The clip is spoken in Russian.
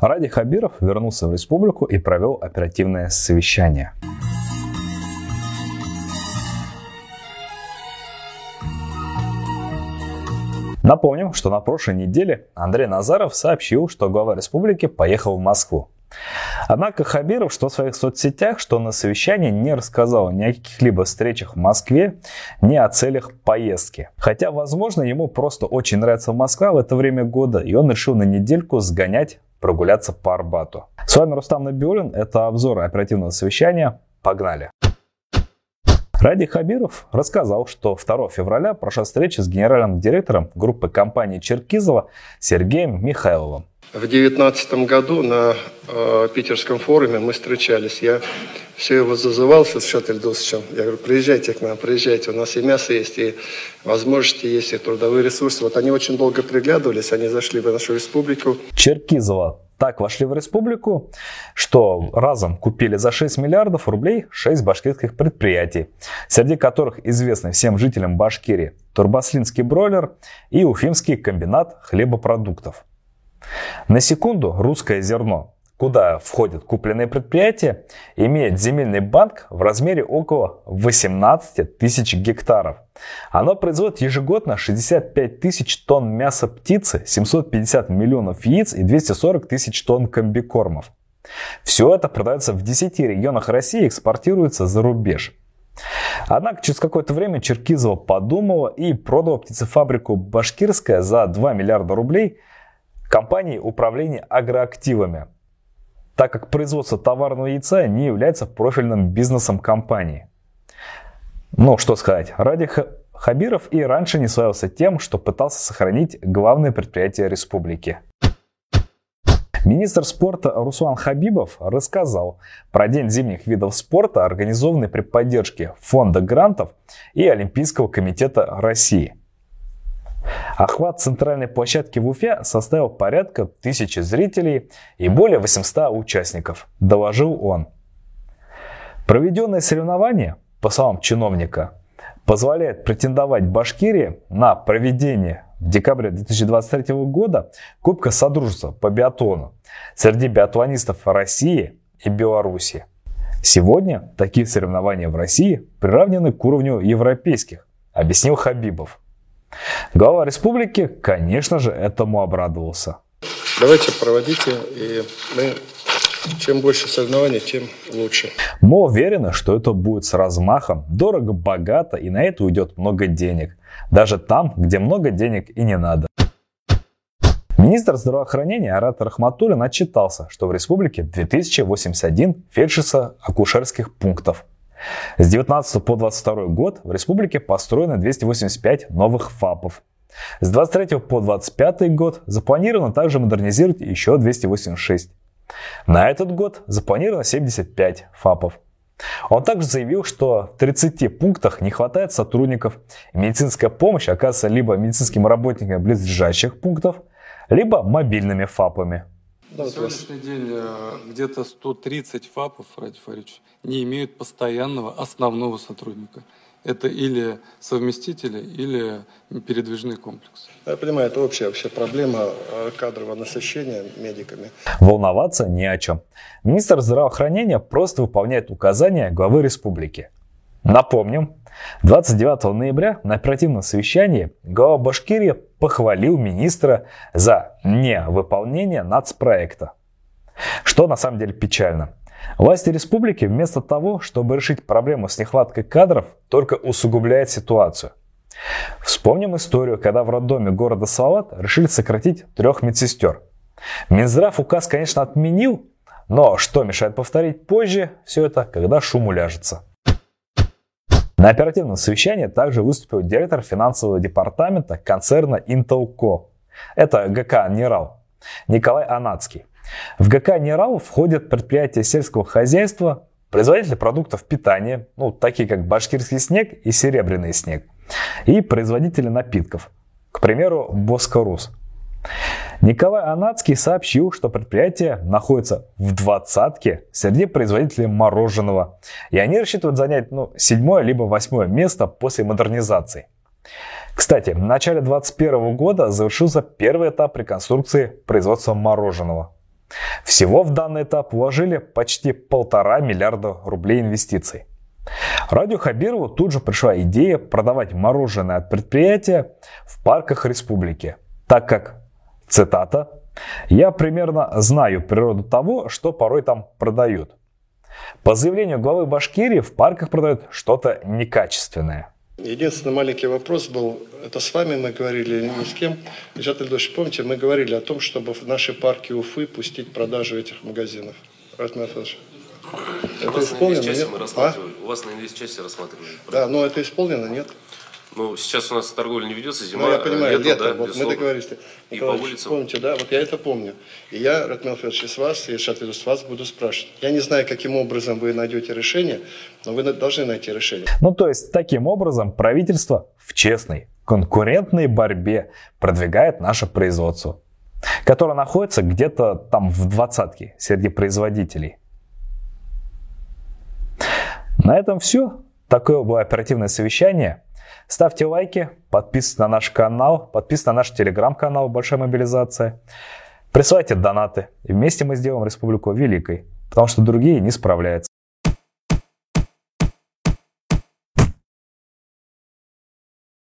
Ради Хабиров вернулся в республику и провел оперативное совещание. Напомним, что на прошлой неделе Андрей Назаров сообщил, что глава республики поехал в Москву. Однако Хабиров что в своих соцсетях, что на совещании не рассказал ни о каких-либо встречах в Москве, ни о целях поездки. Хотя, возможно, ему просто очень нравится Москва в это время года, и он решил на недельку сгонять прогуляться по Арбату. С вами Рустам Набиулин, это обзор оперативного совещания. Погнали! Ради Хабиров рассказал, что 2 февраля прошла встреча с генеральным директором группы компании Черкизова Сергеем Михайловым. В 2019 году на э, питерском форуме мы встречались. Я все его зазывал с Ильшат Ильдусовичем. Я говорю, приезжайте к нам, приезжайте. У нас и мясо есть, и возможности есть, и трудовые ресурсы. Вот они очень долго приглядывались, они зашли в нашу республику. Черкизова так вошли в республику, что разом купили за 6 миллиардов рублей 6 башкирских предприятий, среди которых известны всем жителям Башкирии Турбаслинский бройлер и Уфимский комбинат хлебопродуктов. На секунду русское зерно куда входят купленные предприятия, имеет земельный банк в размере около 18 тысяч гектаров. Оно производит ежегодно 65 тысяч тонн мяса птицы, 750 миллионов яиц и 240 тысяч тонн комбикормов. Все это продается в 10 регионах России и экспортируется за рубеж. Однако через какое-то время Черкизова подумала и продала птицефабрику «Башкирская» за 2 миллиарда рублей компании управления агроактивами – так как производство товарного яйца не является профильным бизнесом компании. Ну, что сказать, ради Хабиров и раньше не славился тем, что пытался сохранить главное предприятие республики. Министр спорта Руслан Хабибов рассказал про День зимних видов спорта, организованный при поддержке Фонда грантов и Олимпийского комитета России – Охват центральной площадки в Уфе составил порядка тысячи зрителей и более 800 участников, доложил он. Проведенное соревнование, по словам чиновника, позволяет претендовать Башкирии на проведение в декабре 2023 года Кубка Содружества по биатлону среди биатлонистов России и Беларуси. Сегодня такие соревнования в России приравнены к уровню европейских, объяснил Хабибов. Глава республики, конечно же, этому обрадовался. Давайте проводите, и мы чем больше соревнований, тем лучше. Мы уверены, что это будет с размахом, дорого, богато, и на это уйдет много денег. Даже там, где много денег и не надо. Министр здравоохранения Арат Рахматуллин отчитался, что в республике 2081 фельдшерско-акушерских пунктов – с 19 по 22 год в республике построено 285 новых ФАПов. С 23 по 25 год запланировано также модернизировать еще 286. На этот год запланировано 75 ФАПов. Он также заявил, что в 30 пунктах не хватает сотрудников. медицинская помощь оказывается либо медицинским работникам близлежащих пунктов, либо мобильными ФАПами. На сегодняшний день э, где-то 130 ФАПов, Ради Фарич, не имеют постоянного основного сотрудника. Это или совместители, или передвижные комплексы. Я понимаю, это общая вообще проблема э, кадрового насыщения медиками. Волноваться не о чем. Министр здравоохранения просто выполняет указания главы республики. Напомним, 29 ноября на оперативном совещании глава Башкирии похвалил министра за невыполнение нацпроекта. Что на самом деле печально. Власти республики вместо того, чтобы решить проблему с нехваткой кадров, только усугубляет ситуацию. Вспомним историю, когда в роддоме города Салат решили сократить трех медсестер. Минздрав указ, конечно, отменил, но что мешает повторить позже все это, когда шум уляжется. На оперативном совещании также выступил директор финансового департамента концерна Intelco. Это ГК «Нерал» Николай Анацкий. В ГК «Нерал» входят предприятия сельского хозяйства, производители продуктов питания, ну, такие как башкирский снег и серебряный снег, и производители напитков, к примеру, Боскорус. Николай Анацкий сообщил, что предприятие находится в двадцатке среди производителей мороженого, и они рассчитывают занять ну, седьмое либо восьмое место после модернизации. Кстати, в начале 2021 года завершился первый этап реконструкции производства мороженого. Всего в данный этап вложили почти полтора миллиарда рублей инвестиций. Радио Хабирову тут же пришла идея продавать мороженое от предприятия в парках республики, так как, цитата, «я примерно знаю природу того, что порой там продают». По заявлению главы Башкирии в парках продают что-то некачественное – Единственный маленький вопрос был, это с вами мы говорили или ни с кем. Ильшат Ильдович, помните, мы говорили о том, чтобы в наши парки Уфы пустить продажу этих магазинов. Это исполнено, нет? А? У вас на инвестчасти рассматривали. Да, но это исполнено, нет? Ну, сейчас у нас торговля не ведется, зима, ну, я понимаю, лето, лето да, вот мы договорились. И по улицам. Помните, да, вот я это помню. И я, Ратмил Федорович, с вас, и Шатлин, с вас буду спрашивать. Я не знаю, каким образом вы найдете решение, но вы должны найти решение. Ну, то есть, таким образом правительство в честной, конкурентной борьбе продвигает наше производство, которое находится где-то там в двадцатке среди производителей. На этом все. Такое было оперативное совещание – Ставьте лайки, подписывайтесь на наш канал, подписывайтесь на наш телеграм-канал «Большая мобилизация». Присылайте донаты, и вместе мы сделаем республику великой, потому что другие не справляются.